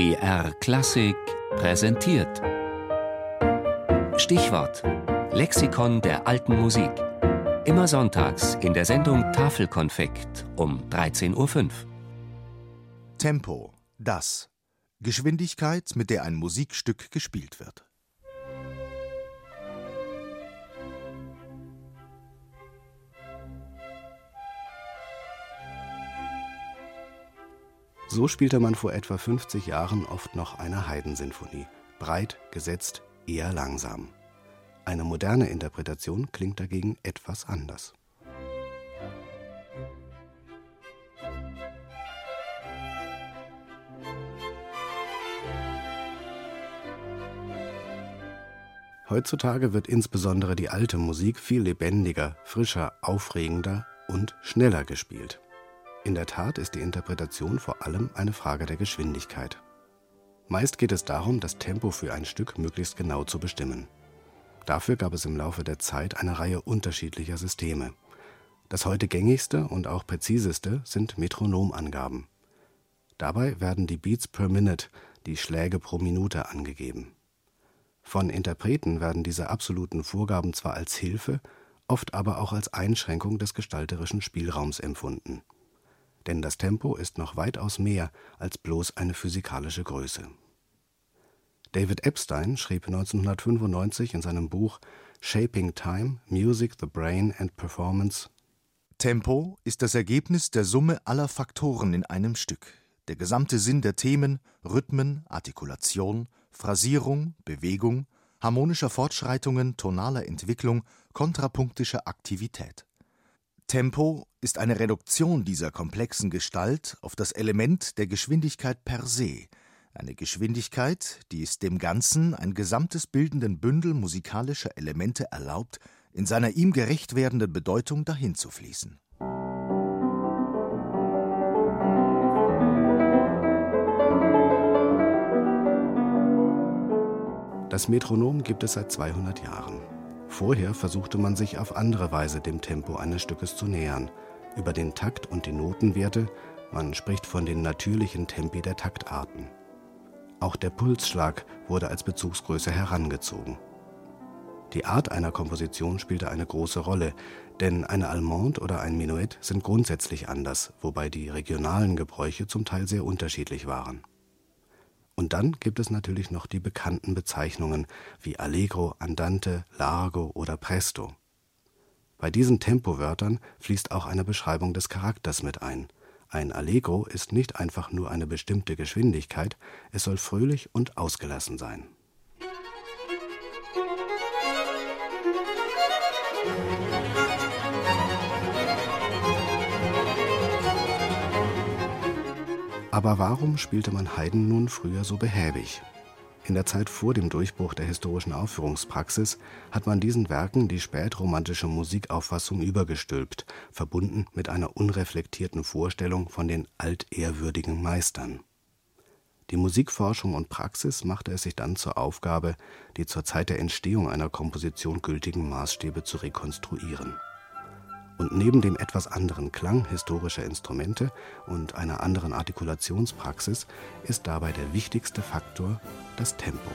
BR Klassik präsentiert. Stichwort: Lexikon der alten Musik. Immer sonntags in der Sendung Tafelkonfekt um 13.05 Uhr. Tempo, das. Geschwindigkeit, mit der ein Musikstück gespielt wird. So spielte man vor etwa 50 Jahren oft noch eine Heidensinfonie. Breit, gesetzt, eher langsam. Eine moderne Interpretation klingt dagegen etwas anders. Heutzutage wird insbesondere die alte Musik viel lebendiger, frischer, aufregender und schneller gespielt. In der Tat ist die Interpretation vor allem eine Frage der Geschwindigkeit. Meist geht es darum, das Tempo für ein Stück möglichst genau zu bestimmen. Dafür gab es im Laufe der Zeit eine Reihe unterschiedlicher Systeme. Das heute gängigste und auch präziseste sind Metronomangaben. Dabei werden die Beats per Minute, die Schläge pro Minute, angegeben. Von Interpreten werden diese absoluten Vorgaben zwar als Hilfe, oft aber auch als Einschränkung des gestalterischen Spielraums empfunden denn das Tempo ist noch weitaus mehr als bloß eine physikalische Größe. David Epstein schrieb 1995 in seinem Buch Shaping Time: Music, the Brain and Performance Tempo ist das Ergebnis der Summe aller Faktoren in einem Stück, der gesamte Sinn der Themen, Rhythmen, Artikulation, Phrasierung, Bewegung, harmonischer Fortschreitungen, tonaler Entwicklung, kontrapunktischer Aktivität. Tempo ist eine Reduktion dieser komplexen Gestalt auf das Element der Geschwindigkeit per se, eine Geschwindigkeit, die es dem Ganzen ein gesamtes bildenden Bündel musikalischer Elemente erlaubt, in seiner ihm gerecht werdenden Bedeutung dahinzufließen. Das Metronom gibt es seit 200 Jahren. Vorher versuchte man sich auf andere Weise dem Tempo eines Stückes zu nähern, über den Takt und die Notenwerte, man spricht von den natürlichen Tempi der Taktarten. Auch der Pulsschlag wurde als Bezugsgröße herangezogen. Die Art einer Komposition spielte eine große Rolle, denn eine Allemande oder ein Menuett sind grundsätzlich anders, wobei die regionalen Gebräuche zum Teil sehr unterschiedlich waren. Und dann gibt es natürlich noch die bekannten Bezeichnungen wie Allegro, Andante, Largo oder Presto. Bei diesen Tempowörtern fließt auch eine Beschreibung des Charakters mit ein. Ein Allegro ist nicht einfach nur eine bestimmte Geschwindigkeit, es soll fröhlich und ausgelassen sein. Aber warum spielte man Haydn nun früher so behäbig? In der Zeit vor dem Durchbruch der historischen Aufführungspraxis hat man diesen Werken die spätromantische Musikauffassung übergestülpt, verbunden mit einer unreflektierten Vorstellung von den altehrwürdigen Meistern. Die Musikforschung und Praxis machte es sich dann zur Aufgabe, die zur Zeit der Entstehung einer Komposition gültigen Maßstäbe zu rekonstruieren und neben dem etwas anderen Klang historischer Instrumente und einer anderen Artikulationspraxis ist dabei der wichtigste Faktor das Tempo.